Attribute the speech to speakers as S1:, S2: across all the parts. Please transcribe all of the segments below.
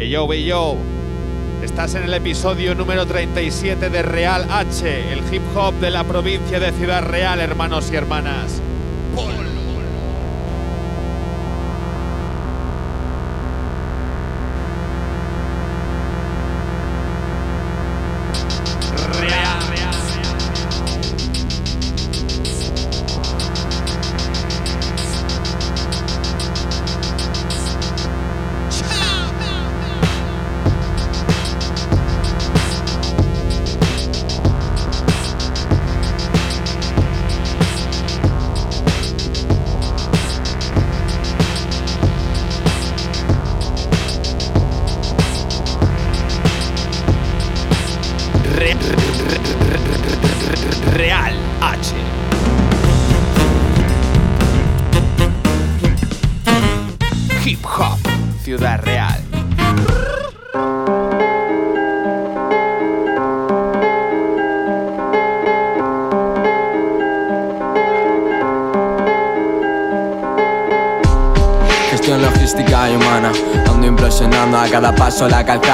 S1: Hey yo, yo. Estás en el episodio número 37 de Real H, el hip hop de la provincia de Ciudad Real, hermanos y hermanas.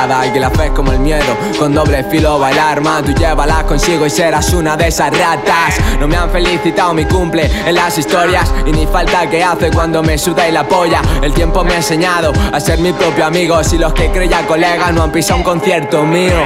S2: Calzada Y que la fe es como el miedo. Con doble filo va el arma Tú llévalas consigo y serás una de esas ratas. No me han felicitado mi cumple en las historias Y ni falta que hace cuando me suda y la polla. El tiempo me ha enseñado a ser mi propio amigo Si los que creía colegas no han pisado un concierto mío.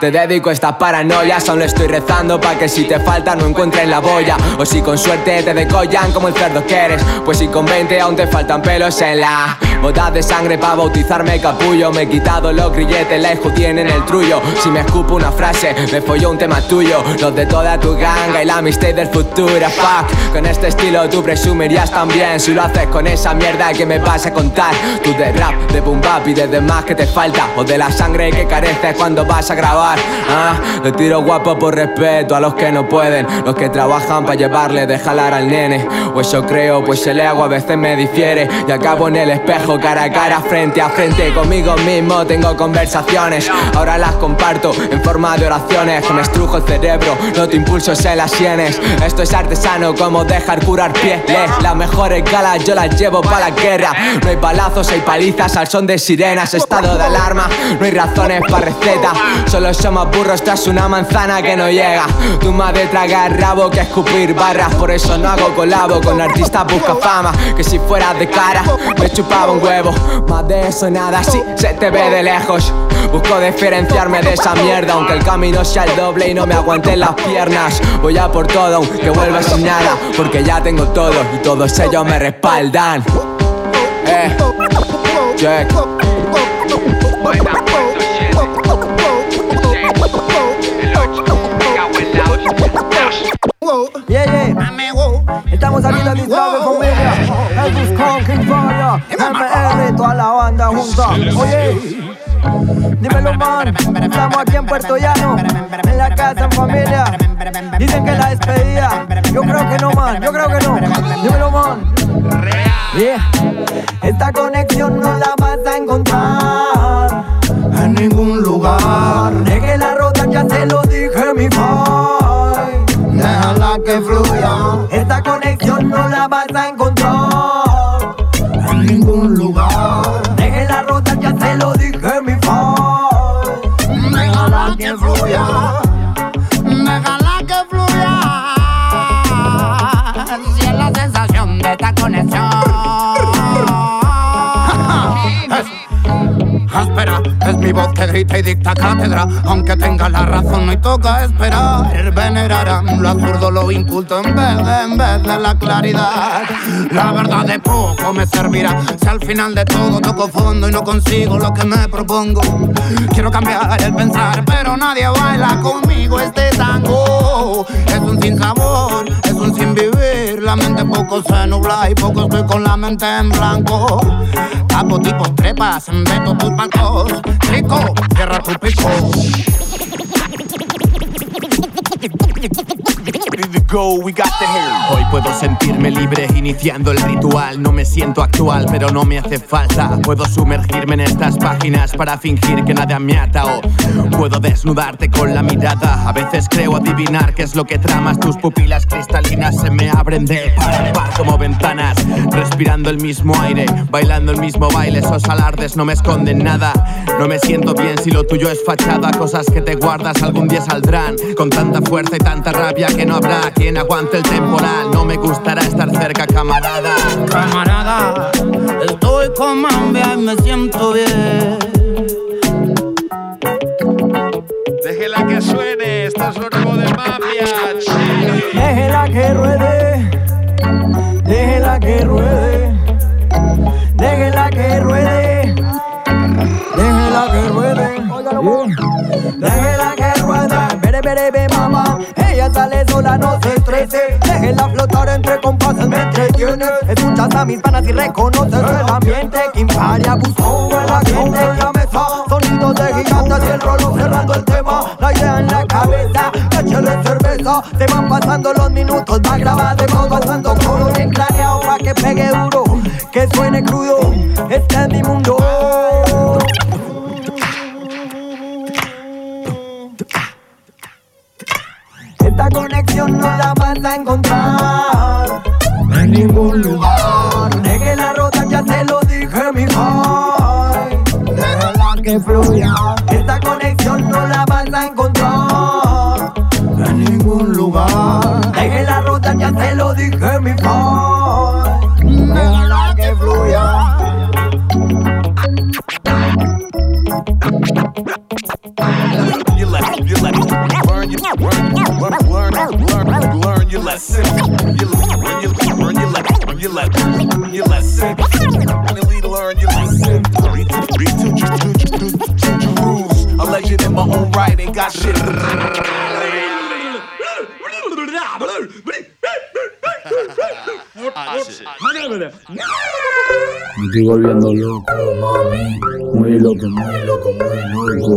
S2: Te dedico estas paranoias, aún le estoy rezando pa' que si te falta no encuentres la boya. O si con suerte te decollan como el cerdo que eres Pues si con 20 aún te faltan pelos en la Botas de sangre pa' bautizarme capullo. Me he quitado los grilletes, la tienen el trullo. Si me escupo una frase, me follo un tema tuyo. Los de toda tu ganga y la amistad del futuro. Fuck, con este estilo tú presumirías también. Si lo haces con esa mierda que me vas a contar Tú de rap, de boom bap y de demás que te falta. O de la sangre que careces cuando vas a grabar. Ah, le tiro guapo por respeto a los que no pueden. Los que trabajan para llevarle de jalar al nene. O eso creo, pues el ego a veces me difiere. Y acabo en el espejo cara a cara, frente a frente Conmigo mismo tengo conversaciones. Ahora las comparto en forma de oraciones. Que me estrujo el cerebro, no te impulsos en las sienes. Esto es artesano como dejar curar pieles. Las mejores galas yo las llevo para la guerra. No hay balazos, hay palizas al son de sirenas. Estado de alarma, no hay razones para receta. Solo somos burros tras una manzana que no llega. Tu madre traga rabo que escupir barras. Por eso no hago colabo con artistas busca fama. Que si fuera de cara me chupaba un huevo Más de eso nada, si se te ve de lejos. Busco diferenciarme de esa mierda Aunque el camino sea el doble y no me aguanten las piernas. Voy a por todo aunque vuelva sin nada Porque ya tengo todo y todos ellos me respaldan. Eh,
S3: MR, toda la banda junta. Oye. Dímelo, man. Estamos aquí en Puerto Llano. En la casa, en familia. Dicen que la despedida. Yo creo que no, man. Yo creo que no. Dímelo, man. Yeah. Esta conexión no la vas a encontrar en ningún lugar. Deje la rota, ya te lo
S4: grita y dicta cátedra. Aunque tenga la razón, no toca esperar. Venerarán lo absurdo, lo inculto en vez de, en vez de la claridad. La verdad de poco me servirá. Si al final de todo toco fondo y no consigo lo que me propongo. Quiero cambiar el pensar, pero nadie baila conmigo este tango. Es un sin sabor, es un sin vivir. La mente poco se nubla y poco estoy con la mente en blanco. Capo tipo trepas, meto tus bancos. Rico, cierra tu pico.
S5: Hoy puedo sentirme libre iniciando el ritual. No me siento actual, pero no me hace falta. Puedo sumergirme en estas páginas para fingir que nada me ata. O puedo desnudarte con la mirada. A veces creo adivinar qué es lo que tramas. Tus pupilas cristalinas se me abren de par en par como ventanas. Respirando el mismo aire, bailando el mismo baile. Esos alardes no me esconden nada. No me siento bien si lo tuyo es fachada. Cosas que te guardas algún día saldrán. Con tanta fuerza y tanta rabia que no habrá quien aguante el temporal. No me gustará estar cerca, camarada.
S4: Camarada, estoy con Mambia y me siento bien.
S1: Déjela que suene, esto es lo nuevo de Mambia.
S3: Déjela que ruede, déjela que ruede, déjela que ruede, déjela que ruede, déjela que ruede, bere bere be mamá, ella sale sola, no se estrese, déjela flotar entre compases, me entretiene, escuchas a mis panas y reconoces el ambiente, que imparia buscó en la gente en la mesa, sonidos de gigantes y el rolo cerrando el tema, la idea en la cabeza, échale cerveza, se van pasando los minutos, va grabado, vamos pasando coro bien craneado pa' que pegue duro, que suene crudo, este es mi mundo. Conexión no la vas a encontrar en ningún lugar. Deje la rota, ya se lo dije, mi high. Déjala que fluya.
S6: Estoy volviendo loco, mami. Muy loco, muy loco, muy loco.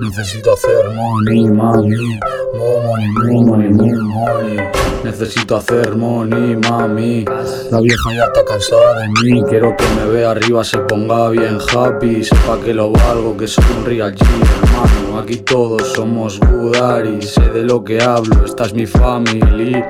S6: Necesito hacer money, mami. Money, money, more money. Necesito hacer money, mami. La vieja ya está cansada de mí. Quiero que me vea arriba, se ponga bien happy. Sepa que lo valgo, que soy un real G, hermano. Aquí todos somos Budari. Sé de lo que hablo, esta es mi family.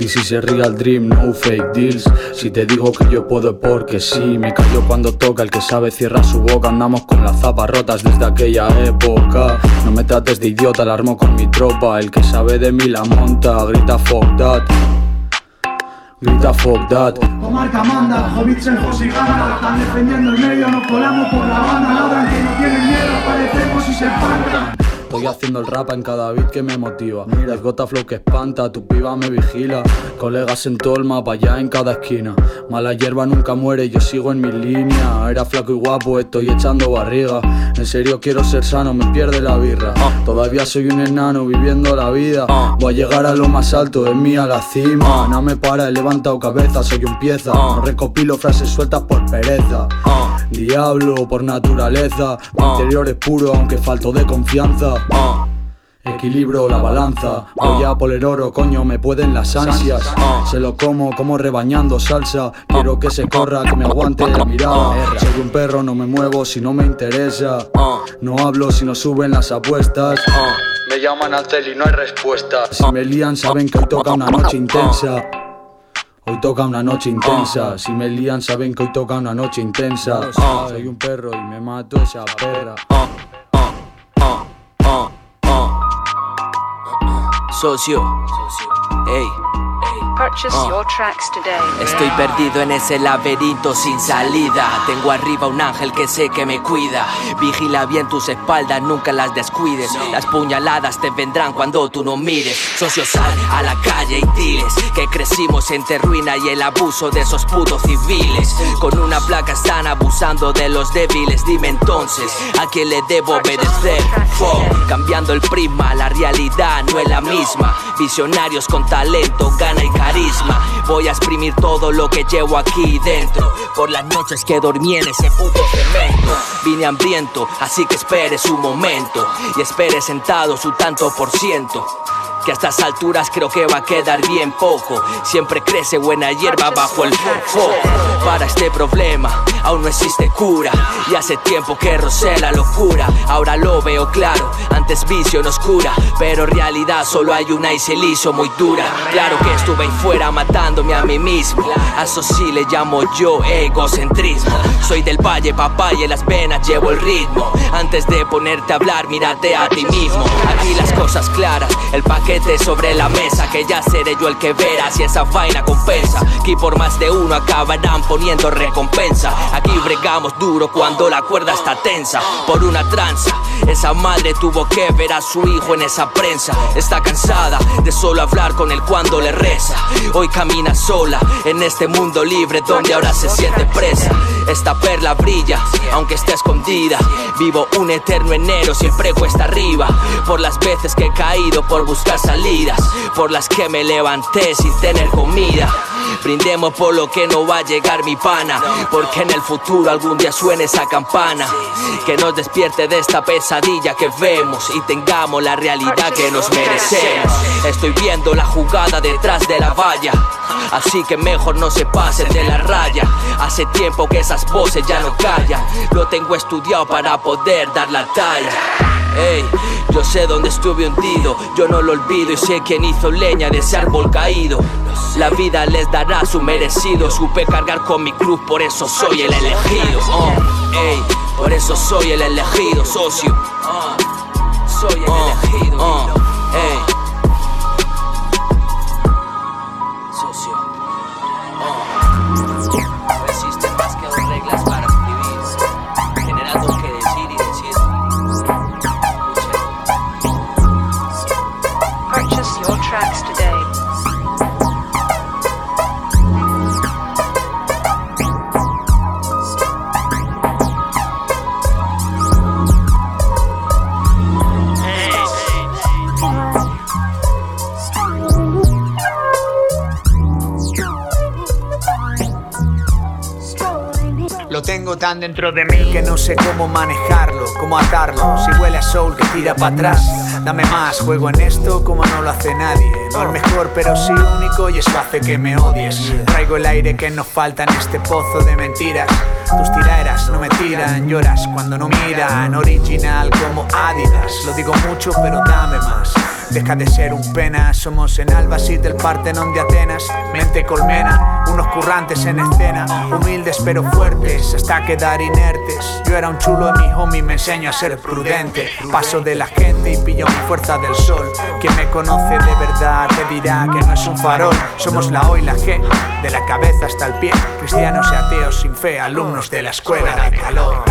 S6: This is a real dream, no fake deals. Si te digo que yo puedo es porque sí. Me cayó cuando toca, el que sabe cierra su boca. Andamos con las zapas rotas desde aquella época. No me trates de idiota, la armo con mi tropa. El que sabe de mí la monta, grita fuck that. Grita fuck that.
S7: Comarca manda, Hobbits en José y Gana, están defendiendo el medio, nos colamos por la banda, ladran que no tienen miedo, parecemos y se espantan.
S6: Estoy haciendo el rap en cada beat que me motiva. Mira, gota flow que espanta, tu piba me vigila. Colegas en todo el mapa, ya en cada esquina. Mala hierba nunca muere, yo sigo en mi línea. Era flaco y guapo, estoy echando barriga. En serio quiero ser sano, me pierde la birra. Todavía soy un enano viviendo la vida. Voy a llegar a lo más alto, es mía la cima. No me para, he levantado cabeza, soy un pieza. No recopilo frases sueltas por pereza. Diablo por naturaleza. Mi interior es puro, aunque falto de confianza. Equilibro la balanza, voy a por el oro, coño, me pueden las ansias. Se lo como, como rebañando salsa. Quiero que se corra, que me aguante la mirada. Soy un perro, no me muevo si no me interesa. No hablo si no suben las apuestas. Me llaman al tel y no hay respuesta. Si me lían, saben que hoy toca una noche intensa. Hoy toca una noche intensa. Si me lían, saben que hoy toca una noche intensa. Soy un perro y me mato esa perra.
S8: Socio, ey, Purchase
S9: Oh.
S8: your tracks today.
S9: Estoy perdido en ese laberinto sin salida. Tengo arriba un ángel que sé que me cuida. Vigila bien tus espaldas, nunca las descuides. Las puñaladas te vendrán cuando tú no mires. Socio, sal a la calle y diles que crecimos entre ruina y el abuso de esos putos civiles. Con una placa están abusando de los débiles. Dime entonces, ¿a quién le debo obedecer? Fuck, cambiando el prisma, la realidad no es la misma. Visionarios con talento, gana y carisma. Voy a exprimir todo lo que llevo aquí dentro. Por las noches que dormí en ese puto cemento. Vine hambriento, así que espere su momento. Y espere sentado su tanto por ciento. Que a estas alturas creo que va a quedar bien poco. Siempre crece buena hierba bajo el foco. Para este problema aún no existe cura. Y hace tiempo que rocé la locura. Ahora lo veo claro, antes vicio en oscura. Pero en realidad solo hay una y se le hizo muy dura. Claro que estuve fuera matándome a mí mismo. A eso sí le llamo yo egocentrismo. Soy del valle, papá, y en las venas llevo el ritmo. Antes de ponerte a hablar, mírate a ti mismo. Aquí las cosas claras, el paquete sobre la mesa. Que ya seré yo el que verá si esa vaina compensa. Aquí por más de uno acabarán poniendo recompensa. Aquí bregamos duro cuando la cuerda está tensa. Por una tranza, esa madre tuvo que ver a su hijo en esa prensa. Está cansada de solo hablar con él cuando le reza. Hoy camina sola en este mundo libre donde ahora se siente presa. Esta perla brilla, aunque está escondida. Vivo un eterno enero, siempre cuesta arriba. Por las veces que he caído por buscar salidas. Por las que me levanté sin tener comida. Brindemos por lo que no va a llegar mi pana. Porque en el futuro algún día suene esa campana. Que nos despierte de esta pesadilla que vemos. Y tengamos la realidad que nos merecemos. Estoy viendo la jugada detrás de la valla. Así que mejor no se pasen de la raya. Hace tiempo que esas voces ya no callan. Lo tengo estudiado para poder dar la talla. Ey, yo sé dónde estuve hundido, yo no lo olvido y sé quién hizo leña de ese árbol caído. La vida les dará su merecido, supe cargar con mi cruz, por eso soy el elegido. Oh, ey, por eso soy el elegido, socio. Oh, soy el elegido. Oh, ey. Socio.
S10: Dentro de mí que no sé cómo manejarlo, cómo atarlo. Si huele a soul que tira para atrás, dame más. Juego en esto como no lo hace nadie. No el mejor, pero sí único y eso hace que me odies. Traigo el aire que nos falta en este pozo de mentiras. Tus tiraderas no me tiran, lloras cuando no miran. Original como Adidas. Lo digo mucho, pero dame más. Deja de ser un pena, somos en Albacete, el Partenón de Atenas, mente colmena, unos currantes en escena, humildes pero fuertes, hasta quedar inertes. Yo era un chulo de mi homie, me enseño a ser prudente, paso de la gente y pillo mi fuerza del sol. Quien me conoce de verdad te dirá que no es un farol, somos la O y la G, de la cabeza hasta el pie, cristianos y ateos sin fe, alumnos de la escuela de calor.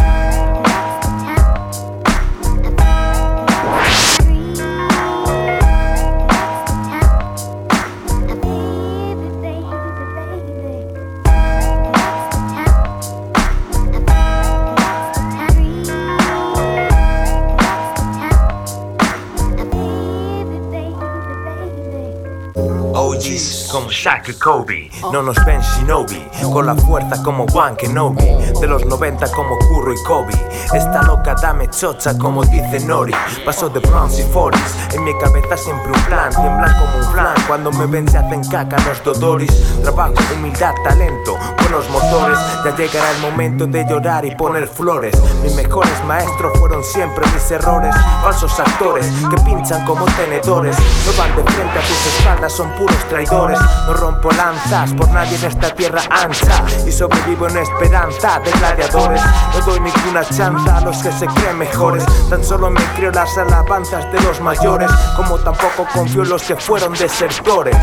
S11: Shaq y Kobe. No nos ven Shinobi Con la fuerza como Juan Kenobi De los 90 como Curro y Kobe. Esta loca dame chocha como dice Nori. Paso de bronze y foris En mi cabeza siempre un plan Tiemblan como un flan. Cuando me ven se hacen caca los dodoris. Trabajo, humildad, talento Buenos motores. Ya llegará el momento de llorar y poner flores. Mis mejores maestros fueron siempre mis errores. Falsos actores que pinchan como tenedores. No van de frente a tus espaldas son puros traidores no rompo lanzas por nadie en esta tierra ancha y sobrevivo en esperanza de gladiadores. No doy ninguna chanza a los que se creen mejores. Tan solo me creo las alabanzas de los mayores, como tampoco confío en los que fueron desertores.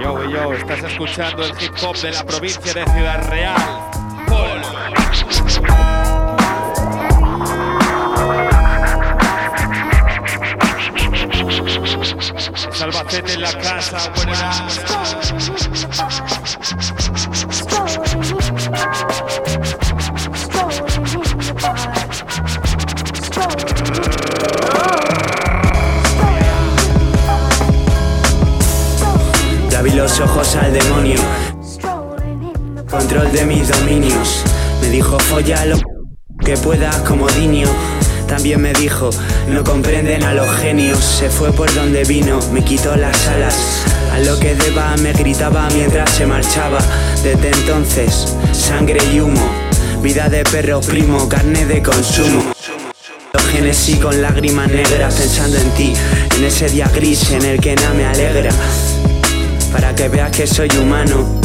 S1: Yo, yo, estás escuchando el hip hop de la provincia de Ciudad Real. Salvacete en la casa, buenas.
S12: Le abrí los ojos al demonio. Control de mis dominios. Me dijo, folla lo que puedas como niño. También me dijo, no comprenden a los genios. Se fue por donde vino, me quitó las alas. A lo que deba me gritaba mientras se marchaba. Desde entonces, sangre y humo. Vida de perro primo, carne de consumo. Genesis con lágrimas negras pensando en ti, en ese día gris en el que nada me alegra. Para que veas que soy humano.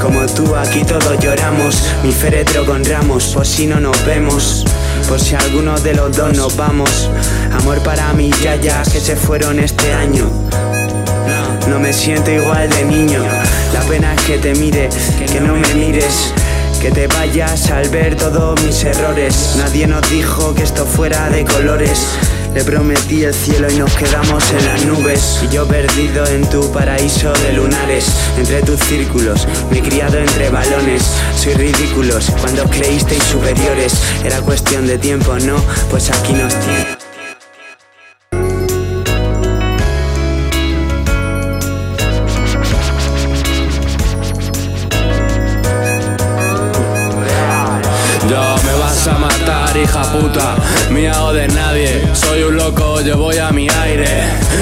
S12: Como tú aquí todos lloramos, mi féretro con ramos, por si no nos vemos, por si alguno de los dos nos vamos. Amor para mis yayas que se fueron este año. No me siento igual de niño, la pena es que te mire, que no me mires. Que te vayas al ver todos mis errores. Nadie nos dijo que esto fuera de colores. Le prometí el cielo y nos quedamos en las nubes. Y yo perdido en tu paraíso de lunares. Entre tus círculos, me he criado entre balones. Soy ridículos cuando creísteis superiores. Era cuestión de tiempo, ¿no? Pues aquí nos tiene.
S13: Hija puta. Me hago de nadie. Soy un loco, yo voy a mi aire.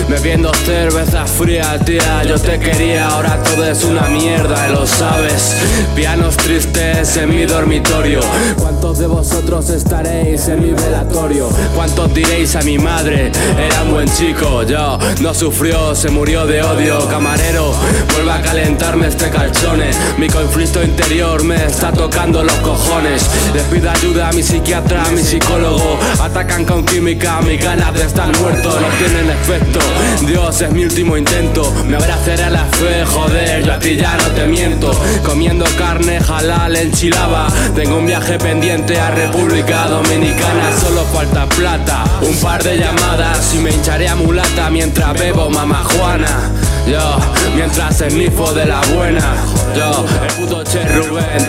S13: Bebiendo cervezas frías, tía. Yo te quería, ahora todo es una mierda, y lo sabes. Pianos tristes en mi dormitorio. ¿Cuántos de vosotros estaréis en mi velatorio? ¿Cuántos diréis a mi madre? Era un buen chico, yo no sufrió, se murió de odio. Camarero, vuelve a calentarme este calzone. Mi conflicto interior me está tocando los cojones. Les pido ayuda a mi psiquiatra, a mi psicólogo. Atacan con química, mis ganas de estar muerto no tienen efecto. Dios es mi último intento. Me abrazaré a la fe, joder, yo a ti ya no te miento. Comiendo carne halal en Chilaba. Tengo un viaje pendiente a República Dominicana. Solo falta plata, un par de llamadas y me hincharé a mulata mientras bebo mamá Juana. Yo, mientras esnifo de la buena. Yo, el puto Che Rubén,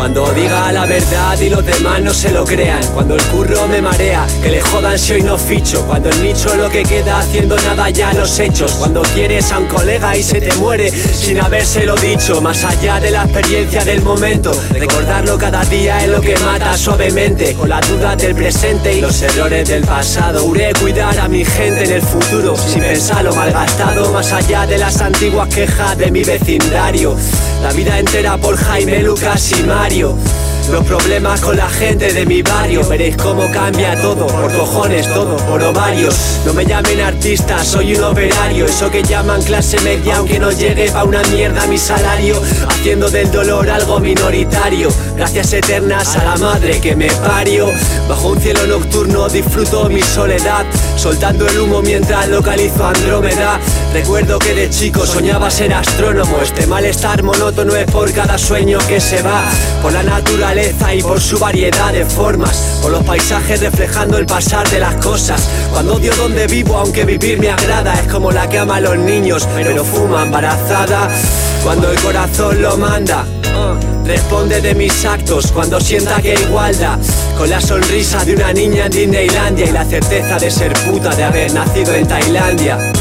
S14: Cuando diga la verdad y los demás no se lo crean. Cuando el curro me marea, que le jodan si hoy no ficho. Cuando el nicho lo que queda haciendo nada ya los hechos. Cuando quieres a un colega y se te muere sin habérselo dicho. Más allá de la experiencia del momento Recordarlo cada día es lo que mata suavemente. Con la duda del presente y los errores del pasado Juré cuidar a mi gente en el futuro. Sin pensar lo malgastado Más allá de las antiguas quejas de mi vecindario. La vida entera por Jaime, Lucas y Mario mío los problemas con la gente de mi barrio. Veréis cómo cambia todo, por cojones todo, por ovarios. No me llamen artista, soy un operario. Eso que llaman clase media aunque no llegue pa' una mierda mi salario. Haciendo del dolor algo minoritario. Gracias eternas a la madre que me parió. Bajo un cielo nocturno disfruto mi soledad. Soltando el humo mientras localizo Andrómeda. Recuerdo que de chico soñaba ser astrónomo. Este malestar monótono es por cada sueño que se va. Por la naturaleza y por su variedad de formas. Por los paisajes reflejando el pasar de las cosas. Cuando odio donde vivo aunque vivir me agrada Es como la que ama a los niños pero fuma embarazada. Cuando el corazón lo manda Responde de mis actos. Cuando sienta que hay igualdad Con la sonrisa de una niña en Disneylandia Y la certeza de ser puta de haber nacido en Tailandia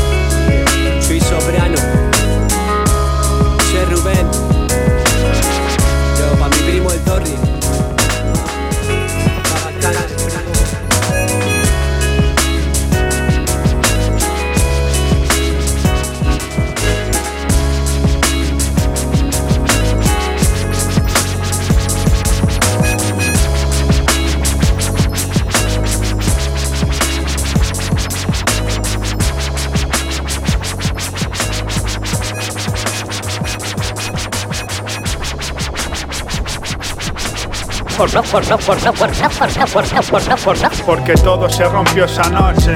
S15: Porque todo se rompió esa noche.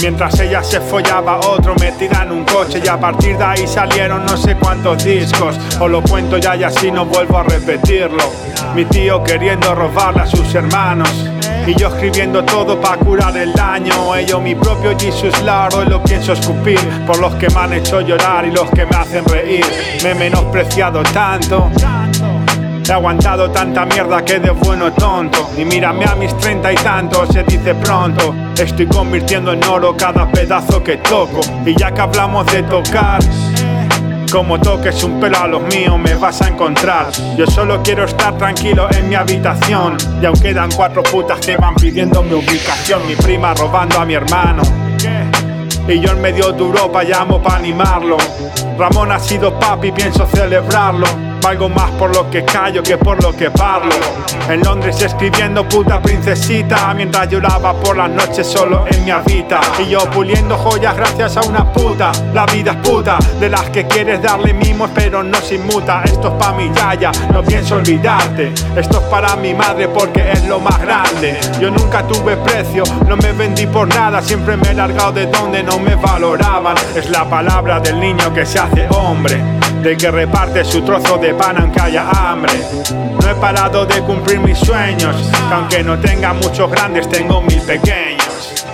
S15: Mientras ella se follaba otro metida en un coche y a partir de ahí salieron no sé cuántos discos. Os lo cuento ya y así no vuelvo a repetirlo. Mi tío queriendo robarle a sus hermanos. Y yo escribiendo todo para curar el daño. Ello mi propio Jesus Lord, hoy lo pienso escupir. Por los que me han hecho llorar y los que me hacen reír. Me he menospreciado tanto. He aguantado tanta mierda que de bueno tonto. Y mírame a mis treinta y tantos, se dice pronto. Estoy convirtiendo en oro cada pedazo que toco. Y ya que hablamos de tocar. Como toques un pelo a los míos me vas a encontrar Yo solo quiero estar tranquilo en mi habitación Y aún quedan cuatro putas que van pidiendo mi ubicación Mi prima robando a mi hermano y yo en medio de Europa llamo para animarlo. Ramón ha sido papi, pienso celebrarlo. Valgo más por lo que callo que por lo que parlo. En Londres escribiendo puta princesita mientras lloraba por las noches solo en mi habita. Y yo puliendo joyas gracias a una puta. La vida es puta, de las que quieres darle mimos pero no se inmuta. Esto es pa' mi yaya, no pienso olvidarte. Esto es para mi madre porque es lo más grande. Yo nunca tuve precio, no me vendí por nada. Siempre me he largado de donde no me valoraban. Es la palabra del niño que se hace hombre del que reparte su trozo de pan aunque haya hambre. No he parado de cumplir mis sueños, que aunque no tenga muchos grandes, tengo mil pequeños.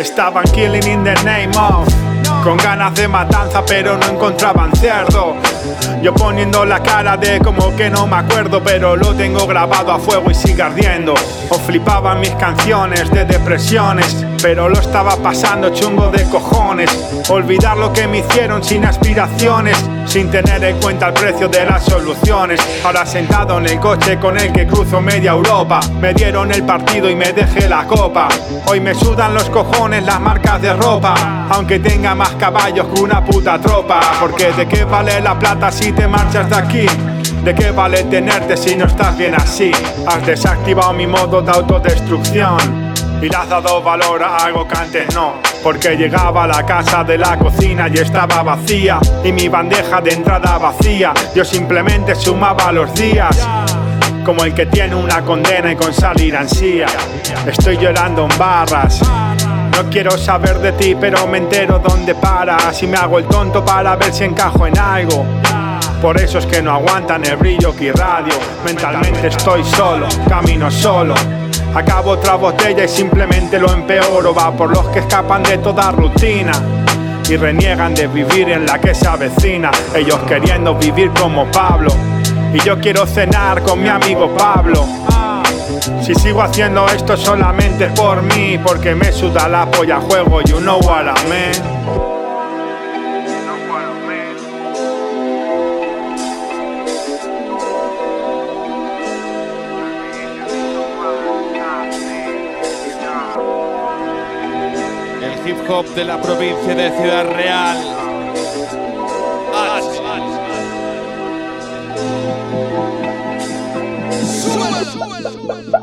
S15: Estaban killing in the name of Con ganas de matanza pero no encontraban cerdo Yo poniendo la cara de como que no me acuerdo Pero lo tengo grabado a fuego y sigue ardiendo O flipaban mis canciones de depresiones Pero lo estaba pasando chungo de cojones Olvidar lo que me hicieron sin aspiraciones sin tener en cuenta el precio de las soluciones. Ahora sentado en el coche con el que cruzo media Europa, me dieron el partido y me dejé la copa. Hoy me sudan los cojones las marcas de ropa, aunque tenga más caballos que una puta tropa. Porque de qué vale la plata si te marchas de aquí. ¿De qué vale tenerte si no estás bien así? Has desactivado mi modo de autodestrucción y le has dado valor a algo que antes no. Porque llegaba a la casa de la cocina y estaba vacía y mi bandeja de entrada vacía. Yo simplemente sumaba los días. Como el que tiene una condena y con salir ansía. Estoy llorando en barras. No quiero saber de ti, pero me entero dónde paras. Y me hago el tonto para ver si encajo en algo. Por eso es que no aguantan el brillo que radio. Mentalmente estoy solo, camino solo. Acabo otra botella y simplemente lo empeoro. Va por los que escapan de toda rutina y reniegan de vivir en la que se avecina. Ellos queriendo vivir como Pablo. Y yo quiero cenar con mi amigo Pablo. Si sigo haciendo esto solamente por mí, porque me suda la polla juego, you know what I mean.
S1: El hip hop de la provincia de Ciudad Real.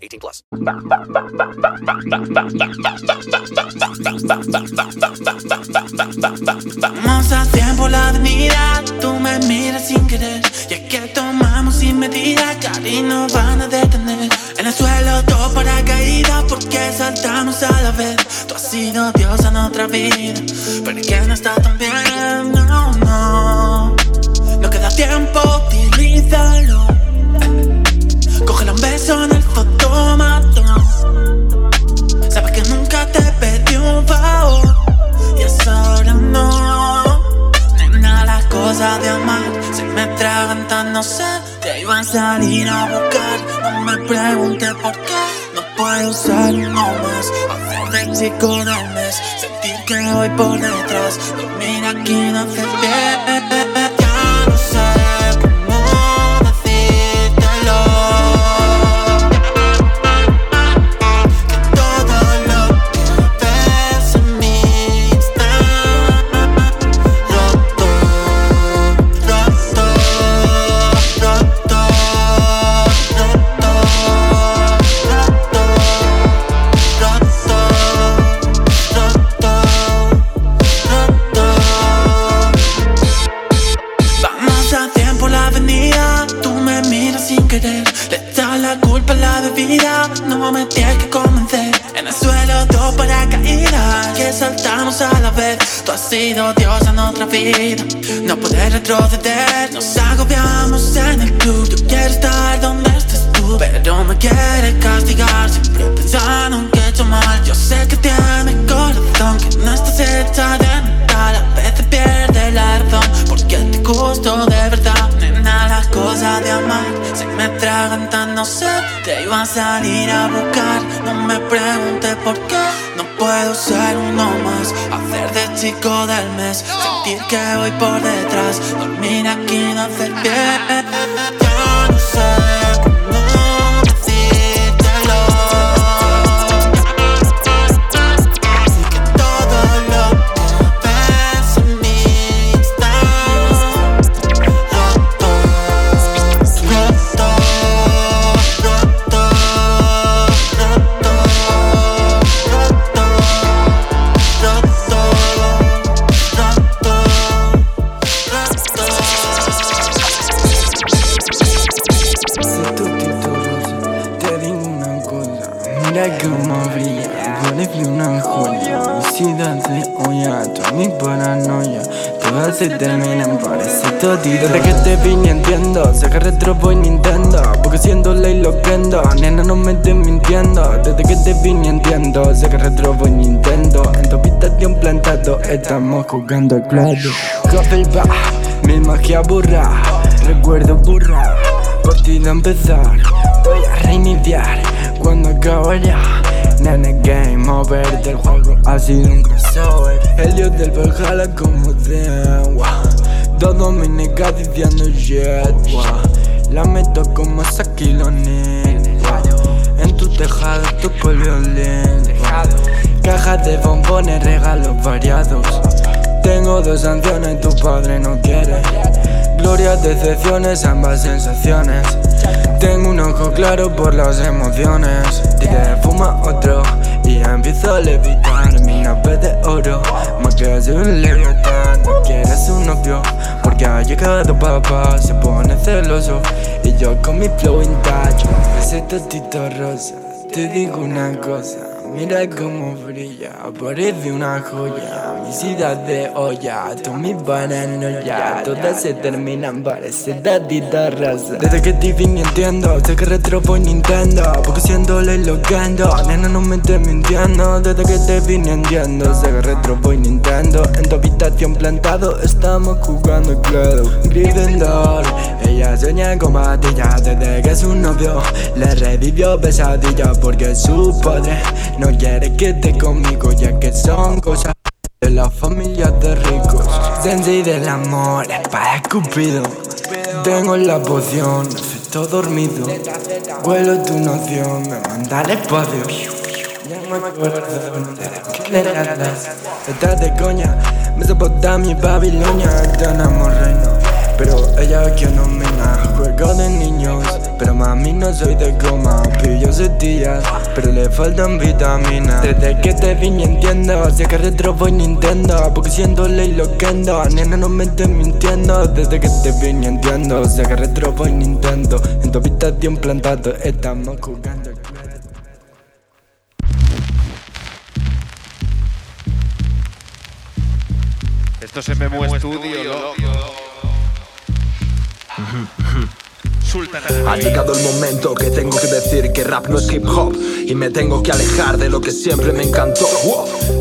S16: 18 plus.
S17: A tiempo la avenida, tú me miras sin querer. Y es que tomamos sin medida, cari no van a detener. En el suelo todo para caída, porque saltamos a la vez. Tú has sido Dios en otra vida, pero que no está tan bien. No, no, no queda tiempo, utilízalo. Beso en el fotomato. Sabes que nunca te pedí un favor. Y es ahora no. Nena, las cosas de amar se me tragan no sé. Te iba a salir a buscar. No me preguntes por qué. No puedo usar uno más. Hacer de chico del mes. Sentir que voy por detrás. Dormir aquí no hace bien. No poder retroceder. Nos agobiamos en el club, yo quiero estar donde estés tú. Pero me quieres castigar, siempre pensando en que he hecho mal. Yo sé que tienes corazón, que no estás hecha de metal. A veces pierde la razón, porque te gusto de verdad. Nena, las cosas de amar se me tragan tan no sé. Te iba a salir a buscar, no me preguntes por qué. Puedo ser uno más, hacer de chico del mes. Sentir que voy por detrás, dormir aquí no hace bien. Yo no sé
S18: por. Desde que te vine entiendo, saca retro voy Nintendo, porque siendo ley lo prendo, nena no me estés mintiendo. Desde que te vine entiendo, saca retro voy Nintendo, en tu habitación plantado, estamos jugando al claro. Coffee va, mi magia burra, recuerdo burra. Partida a empezar, voy a reiniciar cuando acabe ya. Nene game over del juego ha sido un crossover. El dios del Valhalla como de agua. Todos mis niggas diciendo wow. La meto como Shaquille O'Neal, wow. En tu tejado violín, wow. Cajas de bombones, regalos variados. Tengo dos sanciones, tu padre no quiere. Glorias, decepciones, ambas sensaciones. Tengo un ojo claro por las emociones. Te fuma otro y empiezo a levitar. Mi nave de oro, más que hace un leviatán. Quieres un novio porque ha llegado papá. Se pone celoso y yo con mi flow intacto. Ese totito rosa, te digo una cosa. Mira cómo brilla, parece una joya. Mi ciudad de olla, tú mis ya Todas se terminan, parece tatita raza. Desde que te vine entiendo, sé que retro por Nintendo. Porque siendo loquendo, nena no me estés mintiendo. Desde que te vine entiendo, sé que retro por Nintendo. En tu habitación plantado, estamos jugando claro. Gryffindor, ella sueña con matillas desde que su novio le revivió pesadilla porque su padre no quiere que esté conmigo ya que son cosas de la familia de ricos. Sensei del amor, para Cupido. Tengo la poción, efecto dormido. Vuelo tu noción, me manda al espacio. Me acuerdo de coña, Mesopotamia y Babilonia, tenemos reino. Pero ella que no me juego de niños. Pero mami no soy de goma, pillo días. Pero le faltan vitaminas. Desde que te vi entiendo, sé que retro voy Nintendo. Porque siendo ley lo ando, nena no me estés mintiendo. Desde que te vi entiendo, sé que retro voy Nintendo. En tu habitación plantado estamos jugando.
S1: Esto se me mueve estudio, loco.
S19: Ha llegado el momento que tengo que decir que rap no es hip hop y me tengo que alejar de lo que siempre me encantó.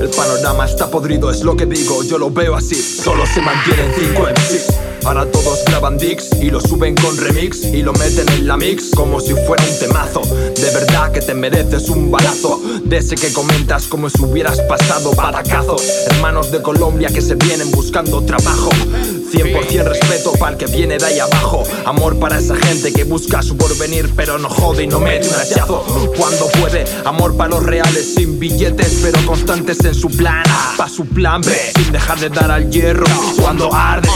S19: El panorama está podrido, es lo que digo, yo lo veo así. Solo se mantienen 5 MCs. Ahora todos graban dicks y lo suben con remix y lo meten en la mix como si fuera un temazo. De verdad que te mereces un balazo de ese que comentas como si hubieras pasado batacazo. Hermanos de Colombia que se vienen buscando trabajo. 100% respeto para el que viene de ahí abajo. Amor para esa gente que busca su porvenir, pero no jode y no mete un hachazo. Cuando puede, amor para los reales, sin billetes, pero constantes en su plan. Pa' su plan B, sin dejar de dar al hierro cuando arde.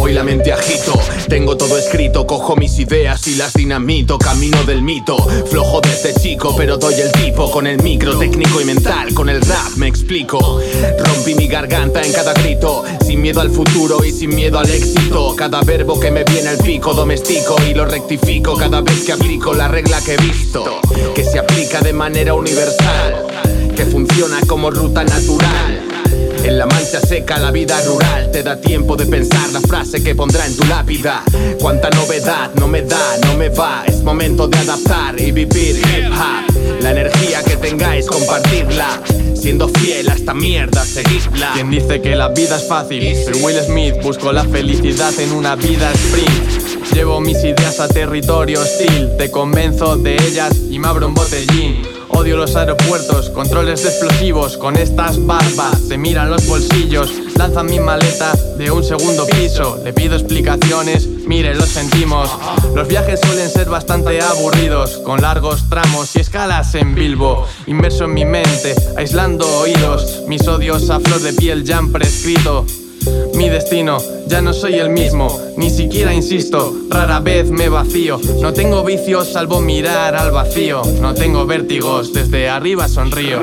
S19: Hoy la mente agito, tengo todo escrito, cojo mis ideas y las dinamito, camino del mito. Flojo desde chico, pero doy el tipo con el micro, técnico y mental, con el rap me explico. Rompí mi garganta en cada grito, sin miedo al futuro y sin miedo al éxito. Cada verbo que me viene al pico, domestico y lo rectifico cada vez que aplico la regla que he visto, que se aplica de manera universal, que funciona como ruta natural en la mancha seca la vida rural te da tiempo de pensar la frase que pondrá en tu lápida. Cuánta novedad no me da, no me va. Es momento de adaptar y vivir hip hop. La energía que tengáis, compartirla. Siendo fiel a esta mierda, seguidla.
S20: Quien dice que la vida es fácil, soy Will Smith. Busco la felicidad en una vida sprint. Llevo mis ideas a territorio hostil. Te convenzo de ellas y me abro un botellín. Odio los aeropuertos, controles de explosivos. Con estas barbas se miran los bolsillos. Lanzan mi maleta de un segundo piso. Le pido explicaciones, mire, lo sentimos. Los viajes suelen ser bastante aburridos Con largos tramos y escalas en Bilbo. Inmerso en mi mente, aislando oídos. Mis odios a flor de piel ya han prescrito mi destino, ya no soy el mismo, ni siquiera insisto, rara vez me vacío. No tengo vicios salvo mirar al vacío, no tengo vértigos, desde arriba sonrío.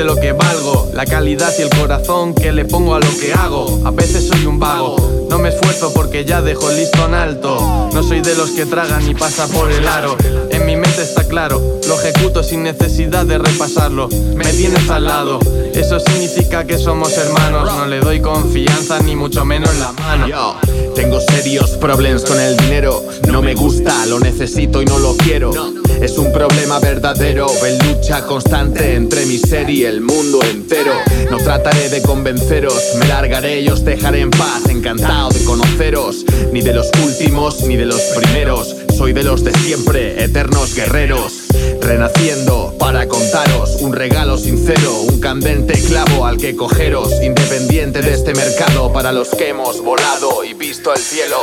S20: Sé lo que valgo, la calidad y el corazón que le pongo a lo que hago. A veces soy un vago, no me esfuerzo porque ya dejo el listón alto. No soy de los que tragan y pasa por el aro. En mi mente está claro, lo ejecuto sin necesidad de repasarlo. Me tienes al lado, eso significa que somos hermanos. No le doy confianza ni mucho menos la mano.
S19: Yo tengo serios problemas con el dinero. No me gusta, lo necesito y no lo quiero. Es un problema verdadero, en lucha constante entre mi ser y el mundo entero. No trataré de convenceros, me largaré y os dejaré en paz. Encantado de conoceros, ni de los últimos ni de los primeros. Soy de los de siempre, eternos guerreros. Renaciendo para contaros un regalo sincero, un candente clavo al que cogeros, independiente de este mercado para los que hemos volado y visto el cielo.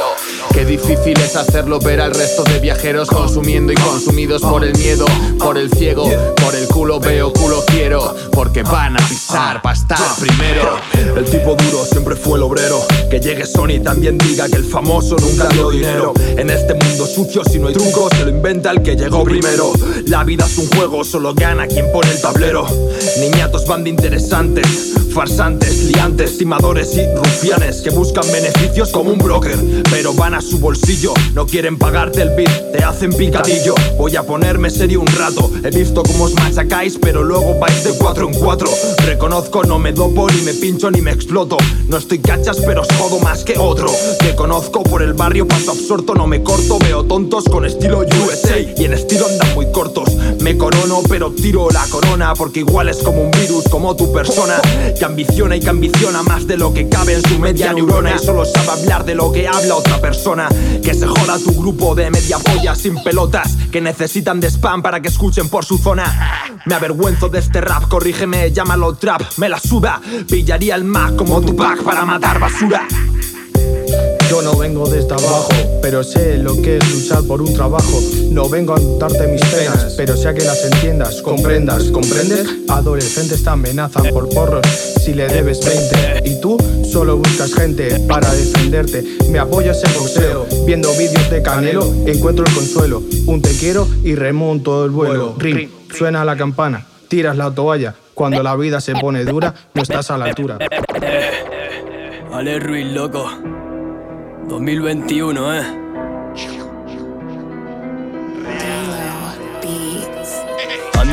S19: Qué difícil es hacerlo ver al resto de viajeros consumiendo y consumidos por el miedo, por el ciego, por el culo veo, culo quiero, porque van a pisar para estar primero. El tipo duro siempre fue el obrero, que llegue Sony también diga que el famoso nunca dio dinero. En este mundo sucio si no hay trucos se lo inventa el que llegó primero. La
S21: vida es un juego, solo gana quien pone el tablero. Niñatos van de interesantes, farsantes, liantes, timadores y rufianes que buscan beneficios como un broker, pero van a su bolsillo. No quieren pagarte el beat, te hacen picadillo. Voy a ponerme serio un rato. He visto cómo os machacáis, pero luego vais de cuatro en cuatro. Reconozco, no me dopo, ni me pincho, ni me exploto. No estoy cachas, pero os jodo más que otro. Te conozco por el barrio, paso absorto, no me corto. Veo con estilo USA y en estilo andan muy cortos. Me corono, pero tiro la corona porque igual es como un virus, como tu persona. Que ambiciona y que ambiciona más de lo que cabe en su media neurona. Y solo sabe hablar de lo que habla otra persona. Que se joda tu grupo de media polla sin pelotas. Que necesitan de spam para que escuchen por su zona. Me avergüenzo de este rap, corrígeme, llámalo trap, me la suda. Pillaría el Mac como tu pack para matar basura.
S22: Yo no vengo desde abajo, pero sé lo que es luchar por un trabajo. No vengo a contarte mis penas, pero sé que las entiendas, comprendas, ¿comprendes? Adolescentes te amenazan por porros si le debes 20 y tú solo buscas gente para defenderte. Me apoyas en boxeo, viendo vídeos de Canelo, encuentro el consuelo. Un te quiero y remonto el vuelo. Ring, suena la campana, tiras la toalla. Cuando la vida se pone dura, no estás a la altura.
S23: Ale Ruiz, loco. 2021, eh.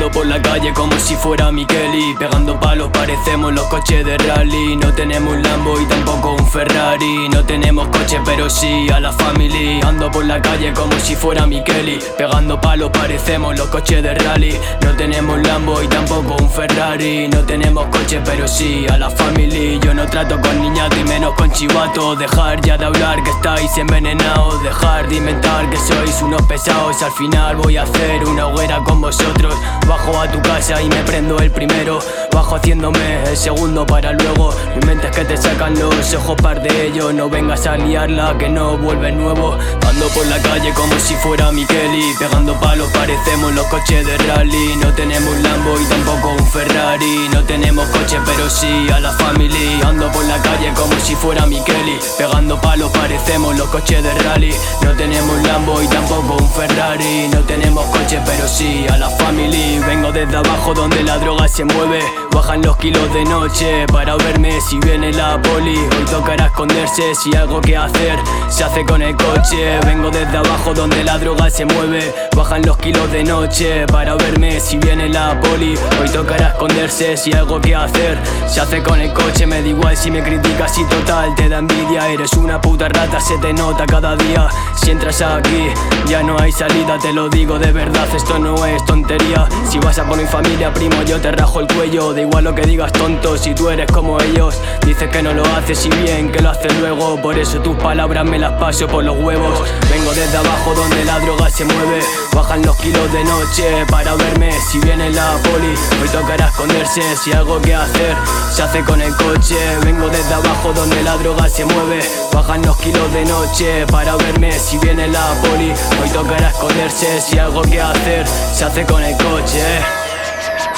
S23: Ando por la calle como si fuera Kelly Pegando palos parecemos los coches de rally. No tenemos un Lambo y tampoco un Ferrari. No tenemos coche pero sí a la family. Ando por la calle como si fuera Kelly Pegando palos parecemos los coches de rally. No tenemos Lambo y tampoco un Ferrari. No tenemos coche pero sí a la family. Yo no trato con niñato y menos con chivatos Dejar ya de hablar que estáis envenenados. Dejar de inventar que sois unos pesados. Al final voy a hacer una hoguera con vosotros Bajo a tu casa y me prendo el primero. Bajo haciéndome el segundo para luego. Mi mente es que te sacan los ojos par de ellos. No vengas a liarla que no vuelve nuevo. Ando por la calle como si fuera mi Kelly. Pegando palos parecemos los coches de rally. No tenemos Lambo y tampoco un Ferrari. No tenemos coche pero sí a la family. Ando por la calle como si fuera mi Kelly. Pegando palos parecemos los coches de rally. No tenemos Lambo y tampoco un Ferrari. No tenemos coche pero sí a la family Vengo desde abajo donde la droga se mueve Bajan los kilos de noche para verme si viene la poli. Hoy tocará esconderse si algo que hacer. Se hace con el coche Vengo desde abajo donde la droga se mueve. Bajan los kilos de noche para verme si viene la poli. Hoy tocará esconderse si algo que hacer. Se hace con el coche Me da igual si me criticas y total te da envidia. Eres una puta rata, se te nota cada día. Si entras aquí ya no hay salida Te lo digo de verdad, esto no es tontería. Si vas a poner familia, primo, yo te rajo el cuello. Da igual lo que digas, tonto, si tú eres como ellos. Dices que no lo haces y bien que lo haces luego. Por eso tus palabras me las paso por los huevos. Vengo desde abajo donde la droga se mueve. Bajan los kilos de noche para verme si viene la poli. Hoy tocará esconderse si algo que hacer se hace con el coche. Vengo desde abajo donde la droga se mueve. Bajan los kilos de noche para verme si viene la poli. Hoy tocará esconderse si algo que hacer se hace con el coche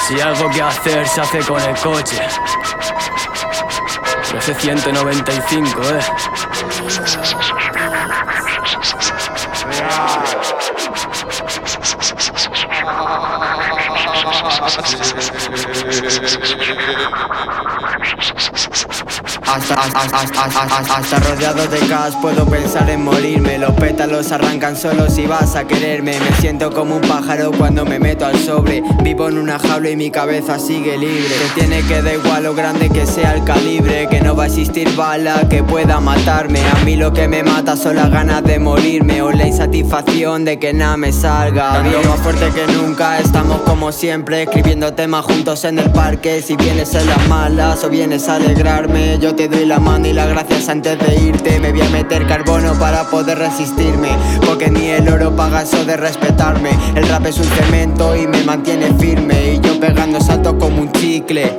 S23: Si algo que hacer se hace con el coche. F195, eh
S24: Hasta, hasta, hasta, hasta, rodeado de gas puedo pensar en morirme. Los pétalos arrancan solos y vas a quererme. Me siento como un pájaro cuando me meto al sobre. Vivo en una jaula y mi cabeza sigue libre. Que tiene que da igual lo grande que sea el calibre. Que no va a existir bala que pueda matarme. A mí lo que me mata son las ganas de morirme. O la insatisfacción de que nada me salga. Bien más fuerte que nunca, estamos como siempre. Escribiendo temas juntos en el parque. Si vienes en las malas o vienes a alegrarme Yo te doy la mano y las gracias antes de irte Me voy a meter carbono para poder resistirme Porque ni el oro paga eso de respetarme El rap es un cemento y me mantiene firme Y yo pegando saltos como un chicle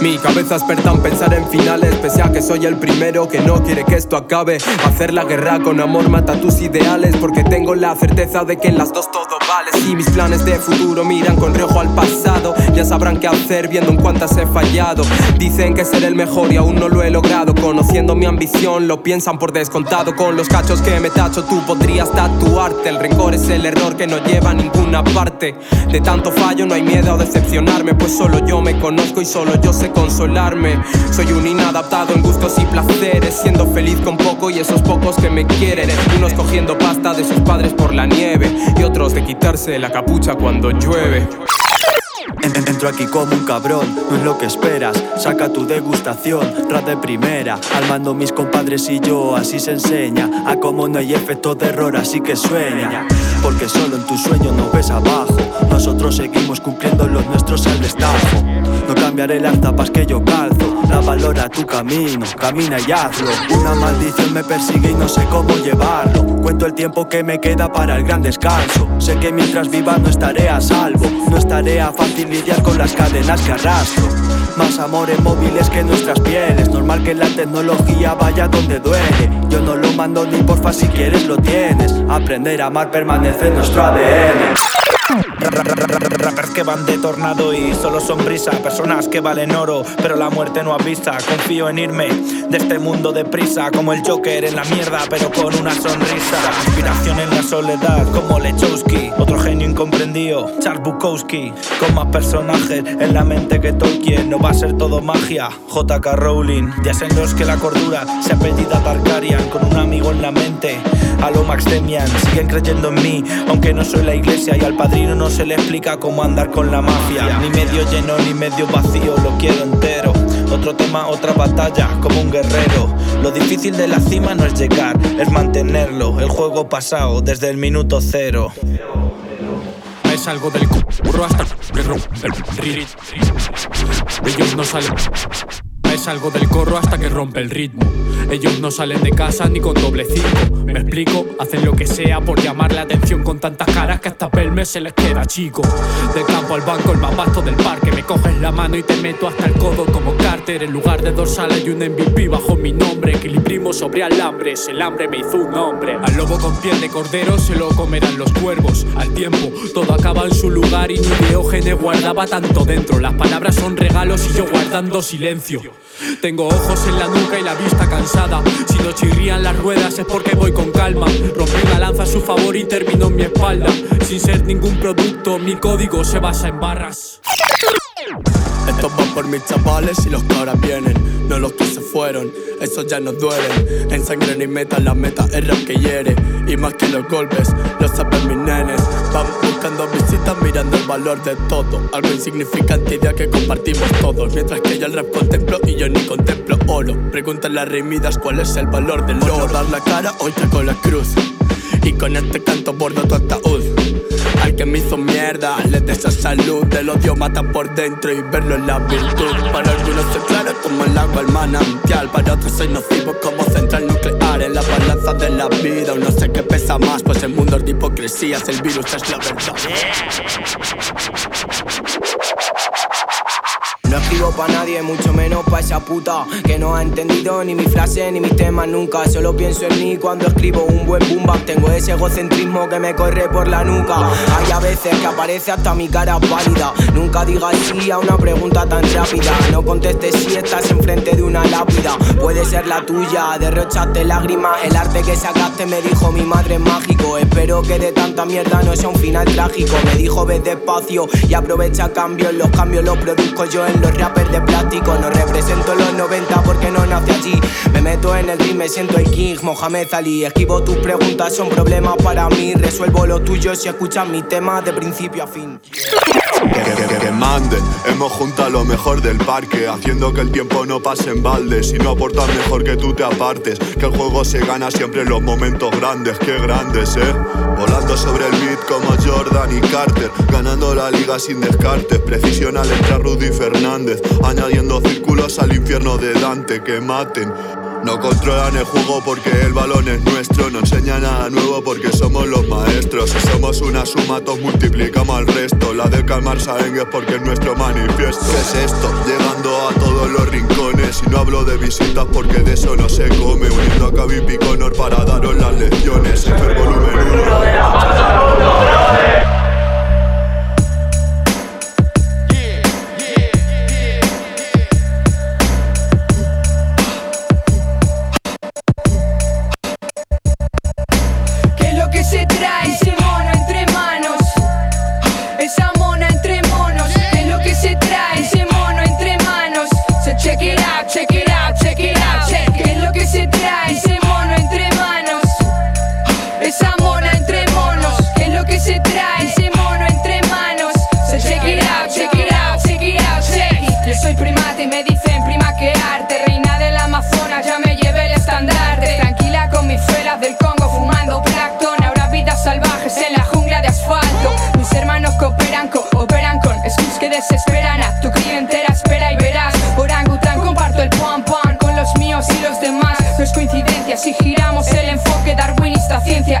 S25: Mi cabeza experta en pensar en finales, pese a que soy el primero que no quiere que esto acabe. Hacer la guerra con amor mata tus ideales, porque tengo la certeza de que en las dos todo vale. Si mis planes de futuro miran con reojo al pasado, ya sabrán qué hacer viendo en cuántas he fallado. Dicen que ser el mejor y aún no lo he logrado. Conociendo mi ambición, lo piensan por descontado. Con los cachos que me tacho, tú podrías tatuarte. El rencor es el error que no lleva a ninguna parte. De tanto fallo no hay miedo a decepcionarme, pues solo yo me conozco y solo yo sé consolarme. Soy un inadaptado en gustos y placeres, siendo feliz con poco y esos pocos que me quieren. Unos cogiendo pasta de sus padres por la nieve y otros de quitarse la capucha cuando llueve.
S26: Entro aquí como un cabrón, no es lo que esperas. Saca tu degustación, rap de primera. Al mando mis compadres y yo, así se enseña. A cómo no hay efecto de error, así que sueña. Porque solo en tu sueño no ves abajo. Nosotros seguimos cumpliendo los nuestros al destajo. No cambiaré las tapas que yo calzo. La valora tu camino, camina y hazlo. Una maldición me persigue y no sé cómo llevarlo. Cuento el tiempo que me queda para el gran descanso. Sé que mientras viva no estaré a salvo. No estaré a fácil lidiar con las cadenas que arrastro. Más amores móviles que nuestras pieles. Normal que la tecnología vaya donde duele. Yo no lo mando ni porfa si quieres lo tienes. Aprender a amar permanece en nuestro ADN.
S21: Rappers que van de tornado y solo son brisa Personas que valen oro, pero la muerte no avisa. Confío en irme de este mundo deprisa Como el Joker en la mierda, pero con una sonrisa. Inspiración en la soledad, como Lechowski. Otro genio incomprendido, Charles Bukowski. Con más personajes en la mente que Tolkien. No va a ser todo magia, JK Rowling. Días en los que la cordura se apellida Targaryen. Con un amigo en la mente, a lo Max Demian. Siguen creyendo en mí, aunque no soy la iglesia Y al padrino no se le explica cómo andar con la mafia. Ni medio lleno ni medio vacío, lo quiero entero. Otro tema, otra batalla, como un guerrero. Lo difícil de la cima no es llegar, es mantenerlo. El juego pasado desde el minuto cero.
S27: Salgo del curro hasta el. Ellos no salen. Me salgo del corro hasta que rompe el ritmo. Ellos no salen de casa ni con doble cinco. Me explico, hacen lo que sea por llamar la atención con tantas caras que hasta verme se les queda chico. Del campo al banco, el más vasto del parque. Me coges la mano y te meto hasta el codo como Carter. En lugar de dorsal hay un MVP bajo mi nombre. Equilibrismo sobre alambres, el hambre me hizo un hombre. Al lobo con piel de cordero se lo comerán los cuervos. Al tiempo, todo acaba en su lugar y ni Diógenes guardaba tanto dentro. Las palabras son regalos y yo guardando silencio. Tengo ojos en la nuca y la vista cansada. Si no chirrían las ruedas es porque voy con calma. Rompí una lanza a su favor y terminó en mi espalda. Sin ser ningún producto, mi código se basa en barras.
S25: Por mis chavales y los que ahora vienen, no los que se fueron, esos ya no duelen. En sangre ni meta, la meta es rap que hiere. Y más que los golpes, lo saben mis nenes. Van buscando visitas mirando el valor de todo. Algo insignificante, idea que compartimos todos. Mientras que yo el rap contemplo y yo ni contemplo oro. Preguntan las reimidas cuál es el valor del oro. Por no dar la cara, hoy con la cruz. Y con este canto bordo tu ataúd. Que me hizo mierda, le esa salud. El odio mata por dentro y verlo en la virtud. Para algunos es claro como el agua al manantial. Para otros soy nocivo como central nuclear. En la balanza de la vida, no sé qué pesa más. Pues el mundo es de hipocresías, el virus es la verdad.
S2: Escribo pa' nadie, mucho menos pa' esa puta Que no ha entendido ni mi frase ni mis temas nunca. Solo pienso en mí cuando escribo un buen boom bap Tengo ese egocentrismo que me corre por la nuca. Hay a veces que aparece hasta mi cara pálida. Nunca digas sí a una pregunta tan rápida. No contestes si estás enfrente de una lápida. Puede ser la tuya, derrochaste lágrimas. El arte que sacaste me dijo mi madre mágico. Espero que de tanta mierda no sea un final trágico. Me dijo ve despacio y aprovecha cambios. Los cambios los produzco yo en los rappers de plástico No represento los 90 porque no nací allí. Me meto en el ring, me siento el king Mohamed Ali. Esquivo tus preguntas, son problemas para mí. Resuelvo los tuyos si escuchas mi tema de principio a fin.
S28: Que, que- que- que manden, hemos juntado lo mejor del parque Haciendo que el tiempo no pase en balde Si no aportas mejor que tú te apartes. Que el juego se gana siempre en los momentos grandes. Qué grandes, eh. Volando sobre el beat como Jordan y Carter. Ganando la liga sin descartes. Precisión al entrar Rudy Fernández Añadiendo círculos al infierno de Dante Que maten no controlan el juego porque el balón es nuestro No enseña nada nuevo porque somos los maestros Si somos una suma todos multiplicamos al resto La de calmar Saeng es porque es nuestro manifiesto ¿Qué es esto? Llegando a todo
S29: visitas porque de eso no se come. Uniendo a Cavi Piconor para daros las lecciones. Super volumen 1.
S30: desesperan A tu cría entera espera y verás. Orangután comparto el
S29: pan pan Con los míos y los demás. No es coincidencia si giramos el enfoque darwinista ciencia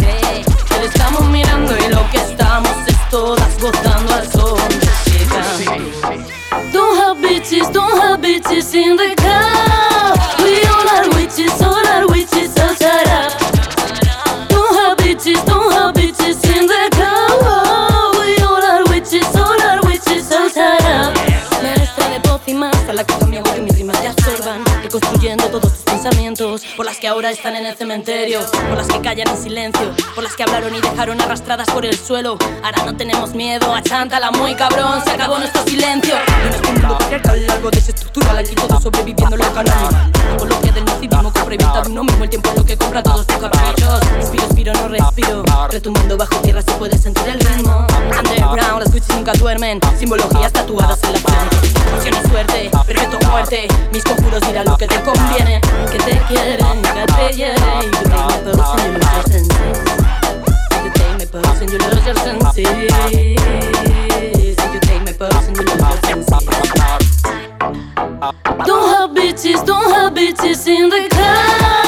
S30: el cementerio, por las que callan en silencio, por las que hablaron y dejaron arrastradas por el suelo. Ahora no tenemos miedo, a la muy cabrón, se acabó nuestro silencio. En este mundo patriarcal, algo desestructural, aquí todo sobreviviendo lo canal. Con lo que del nocivismo compra y de uno mismo, el tiempo es lo que compra todos tus caprichos. Respiro, no respiro, retumbando bajo tierra se puede sentir el ritmo. Underground, las cuchis nunca duermen, simbologías tatuadas en la frente. Pasión y suerte, perfecto muerte, mis conjuros dirán lo que te conviene, que te quieren, que te hieren. You take my pulse and you lose your senses. You take my pulse and you lose your senses. Take my pulse and you lose your senses. Don't have bitches, don't have bitches in the crowd.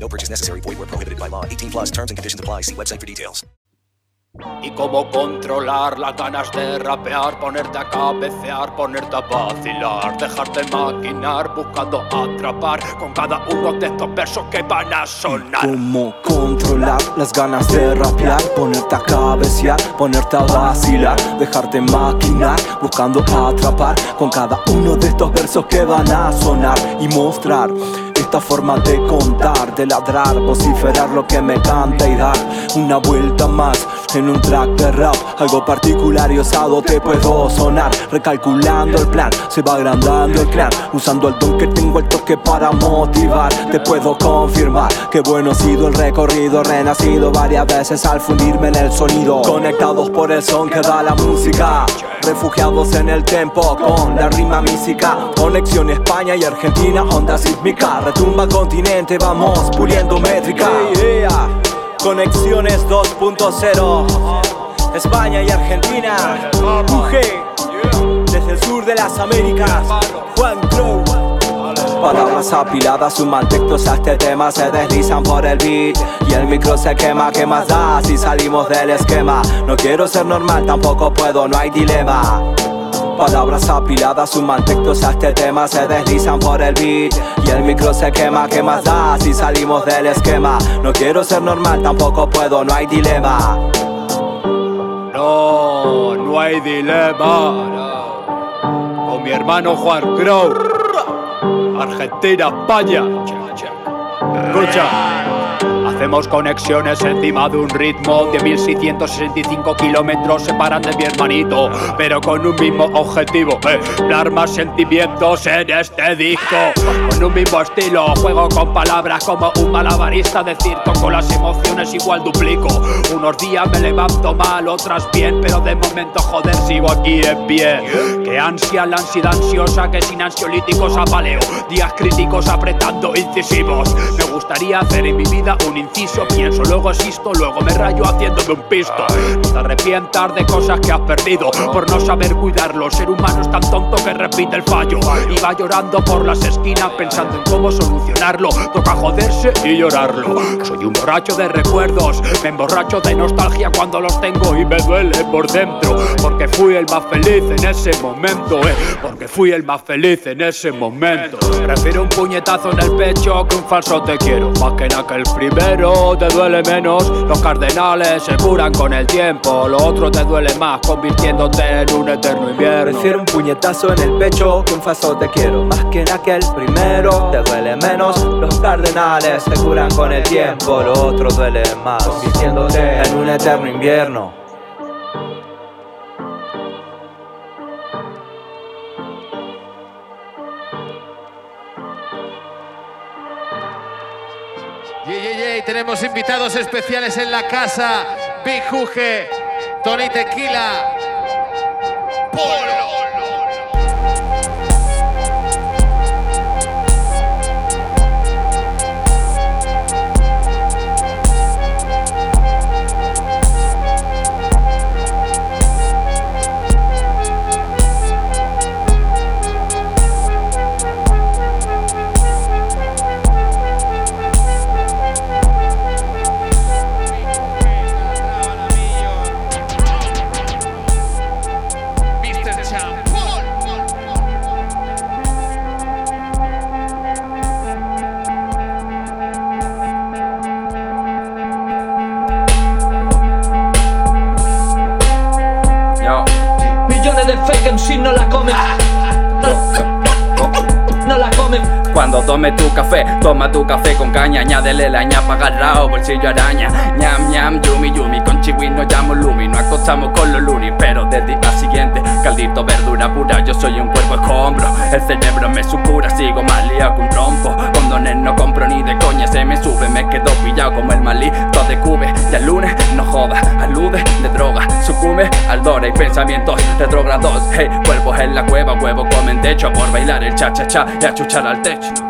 S16: No purchase necessary. Void where prohibited by law. 18 plus terms and conditions apply. See website for details.
S27: Y cómo controlar las ganas de rapear, ponerte a cabecear, ponerte a vacilar, dejarte maquinar, buscando atrapar con cada uno de estos versos que van a sonar.
S26: Cómo controlar las ganas de rapear, ponerte a cabecear, ponerte a vacilar, dejarte maquinar, buscando atrapar con cada uno de estos versos que van a sonar y mostrar esta forma de contar, de ladrar, vociferar lo que me canta y dar una vuelta más en un track de rap, algo particular y osado te puedo sonar, recalculando el plan, se va agrandando el clan, usando el don que tengo el toque para motivar, te puedo confirmar que bueno ha sido el recorrido, renacido varias veces al fundirme en el sonido, conectados por el son que da la música, refugiados en el tempo con la rima mística, conexión España y Argentina, onda sísmica, retumba continente, vamos puliendo métrica. Conexiones 2.0 España y Argentina. UG Desde el sur de las Américas. Juan Crow Palabras apiladas suman textos a este tema Se deslizan por el beat. Y el micro se quema, ¿qué más da? Si salimos del esquema. No quiero ser normal, tampoco puedo, no hay dilema Palabras apiladas suman textos a este tema Se deslizan por el beat Y el micro se quema, ¿qué más da? Si salimos del esquema No quiero ser normal, tampoco puedo, no hay dilema
S27: No, no hay dilema. Con mi hermano Juan Crow. Argentina, España. Escucha. Hacemos conexiones encima de un ritmo de 1665 kilómetros separan de mi hermanito, pero con un mismo objetivo, eh, más sentimientos en este disco. Con un mismo estilo, juego con palabras como un malabarista de circo, las emociones igual duplico. Unos días me levanto mal, otras bien, pero de momento joder sigo aquí en pie. Que ansia, la ansiedad ansiosa, que sin ansiolíticos apaleo. Días críticos apretando incisivos. Me gustaría hacer en mi vida un pienso, luego existo, luego me rayo haciéndome un pisto. No te arrepientas de cosas que has perdido por no saber cuidarlo. Ser humano es tan tonto que repite el fallo. Y va llorando por las esquinas pensando en cómo solucionarlo. Toca joderse y llorarlo. Soy un borracho de recuerdos, me emborracho de nostalgia cuando los tengo y me duele por dentro. Porque fui el más feliz en ese momento, eh. Porque fui el más feliz en ese momento. Prefiero un puñetazo en el pecho que un falso te quiero. Más que en aquel primero te duele menos. Los cardenales se curan con el tiempo. Lo otro te duele más, convirtiéndote en un eterno invierno.
S26: Prefiero un puñetazo en el pecho que un falso te quiero Más que en aquel primero te duele menos Los cardenales se curan con el tiempo Lo otro duele más Convirtiéndote en un eterno invierno
S1: Tenemos invitados especiales en la casa. Big Tony Tequila, Polo.
S9: Toma tu café con caña, añádele la ñapa agarrado, bolsillo araña. ñam ñam, yumi yumi, con chiwi nos llamo lumi, no acostamos con los lunis, pero del día siguiente, caldito verdura pura, yo soy un cuerpo escombro, el cerebro me supura, sigo más liado que un trompo, condones no compro ni de coña, se me sube, me quedo pillado como el malí, todo de cube, y el lunes no joda, alude de droga, sucumbe al dora y pensamientos retrógrados, hey, cuerpos en la cueva, huevo comen techo, por bailar el cha cha cha y achuchar al techo.